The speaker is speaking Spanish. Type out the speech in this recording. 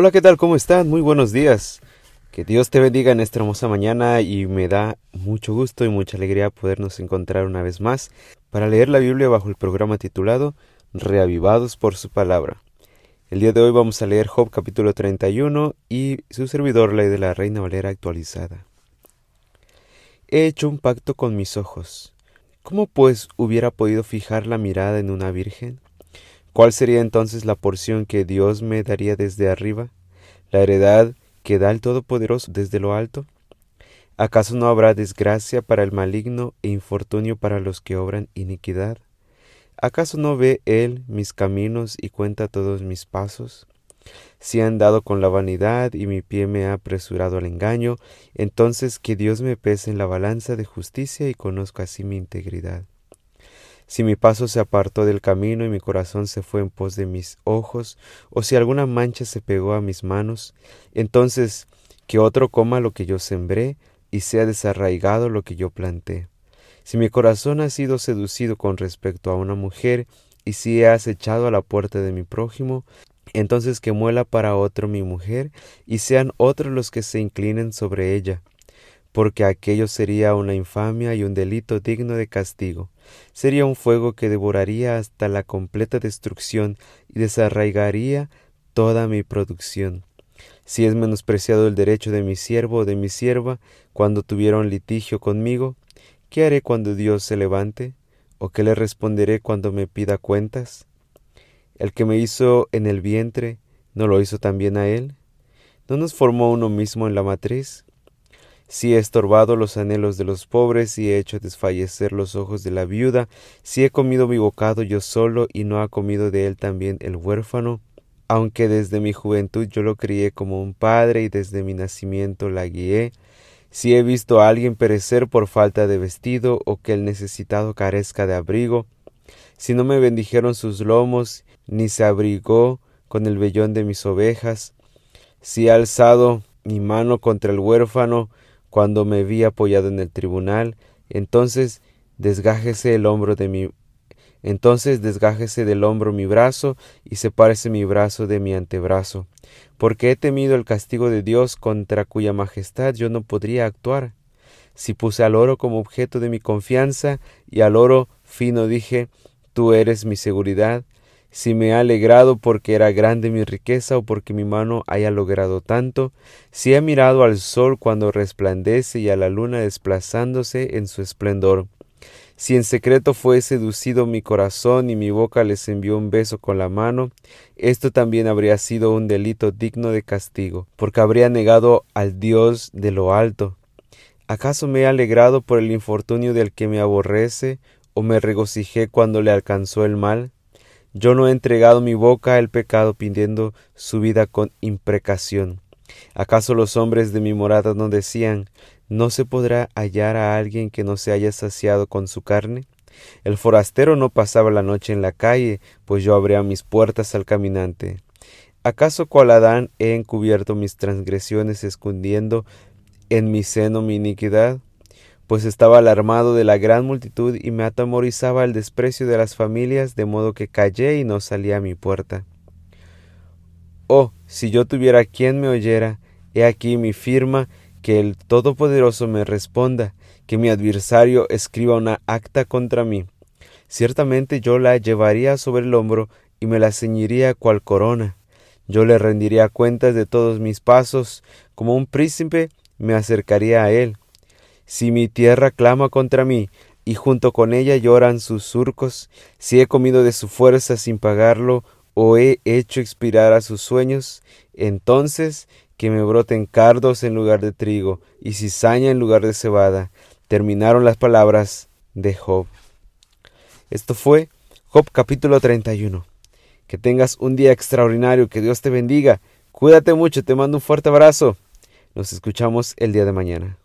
Hola, ¿qué tal? ¿Cómo están? Muy buenos días. Que Dios te bendiga en esta hermosa mañana y me da mucho gusto y mucha alegría podernos encontrar una vez más para leer la Biblia bajo el programa titulado Reavivados por su palabra. El día de hoy vamos a leer Job capítulo 31 y su servidor ley de la Reina Valera actualizada. He hecho un pacto con mis ojos. ¿Cómo pues hubiera podido fijar la mirada en una virgen? ¿Cuál sería entonces la porción que Dios me daría desde arriba? ¿La heredad que da el Todopoderoso desde lo alto? ¿Acaso no habrá desgracia para el maligno e infortunio para los que obran iniquidad? ¿Acaso no ve Él mis caminos y cuenta todos mis pasos? Si he andado con la vanidad y mi pie me ha apresurado al engaño, entonces que Dios me pese en la balanza de justicia y conozca así mi integridad. Si mi paso se apartó del camino y mi corazón se fue en pos de mis ojos, o si alguna mancha se pegó a mis manos, entonces que otro coma lo que yo sembré y sea desarraigado lo que yo planté. Si mi corazón ha sido seducido con respecto a una mujer, y si he acechado a la puerta de mi prójimo, entonces que muela para otro mi mujer, y sean otros los que se inclinen sobre ella, porque aquello sería una infamia y un delito digno de castigo. Sería un fuego que devoraría hasta la completa destrucción y desarraigaría toda mi producción. Si es menospreciado el derecho de mi siervo o de mi sierva cuando tuvieron litigio conmigo, ¿qué haré cuando Dios se levante? ¿O qué le responderé cuando me pida cuentas? El que me hizo en el vientre, ¿no lo hizo también a él? ¿No nos formó uno mismo en la matriz? Si he estorbado los anhelos de los pobres, si he hecho desfallecer los ojos de la viuda, si he comido mi bocado yo solo y no ha comido de él también el huérfano, aunque desde mi juventud yo lo crié como un padre y desde mi nacimiento la guié, si he visto a alguien perecer por falta de vestido o que el necesitado carezca de abrigo, si no me bendijeron sus lomos, ni se abrigó con el vellón de mis ovejas, si he alzado mi mano contra el huérfano, cuando me vi apoyado en el tribunal, entonces desgájese el hombro de mi entonces desgájese del hombro mi brazo y sepárese mi brazo de mi antebrazo, porque he temido el castigo de Dios contra cuya majestad yo no podría actuar. Si puse al oro como objeto de mi confianza y al oro fino dije, tú eres mi seguridad, si me ha alegrado porque era grande mi riqueza o porque mi mano haya logrado tanto, si he mirado al sol cuando resplandece y a la luna desplazándose en su esplendor, si en secreto fue seducido mi corazón y mi boca les envió un beso con la mano, esto también habría sido un delito digno de castigo, porque habría negado al Dios de lo alto. ¿Acaso me he alegrado por el infortunio del que me aborrece, o me regocijé cuando le alcanzó el mal? Yo no he entregado mi boca al pecado pidiendo su vida con imprecación. ¿Acaso los hombres de mi morada no decían ¿No se podrá hallar a alguien que no se haya saciado con su carne? El forastero no pasaba la noche en la calle, pues yo abría mis puertas al caminante. ¿Acaso cual Adán he encubierto mis transgresiones escondiendo en mi seno mi iniquidad? Pues estaba alarmado de la gran multitud y me atemorizaba el desprecio de las familias, de modo que callé y no salí a mi puerta. Oh, si yo tuviera quien me oyera, he aquí mi firma, que el Todopoderoso me responda, que mi adversario escriba una acta contra mí. Ciertamente yo la llevaría sobre el hombro y me la ceñiría cual corona. Yo le rendiría cuentas de todos mis pasos, como un príncipe me acercaría a él si mi tierra clama contra mí, y junto con ella lloran sus surcos, si he comido de su fuerza sin pagarlo, o he hecho expirar a sus sueños, entonces que me broten cardos en lugar de trigo, y cizaña en lugar de cebada. Terminaron las palabras de Job. Esto fue Job capítulo 31. Que tengas un día extraordinario, que Dios te bendiga. Cuídate mucho, te mando un fuerte abrazo. Nos escuchamos el día de mañana.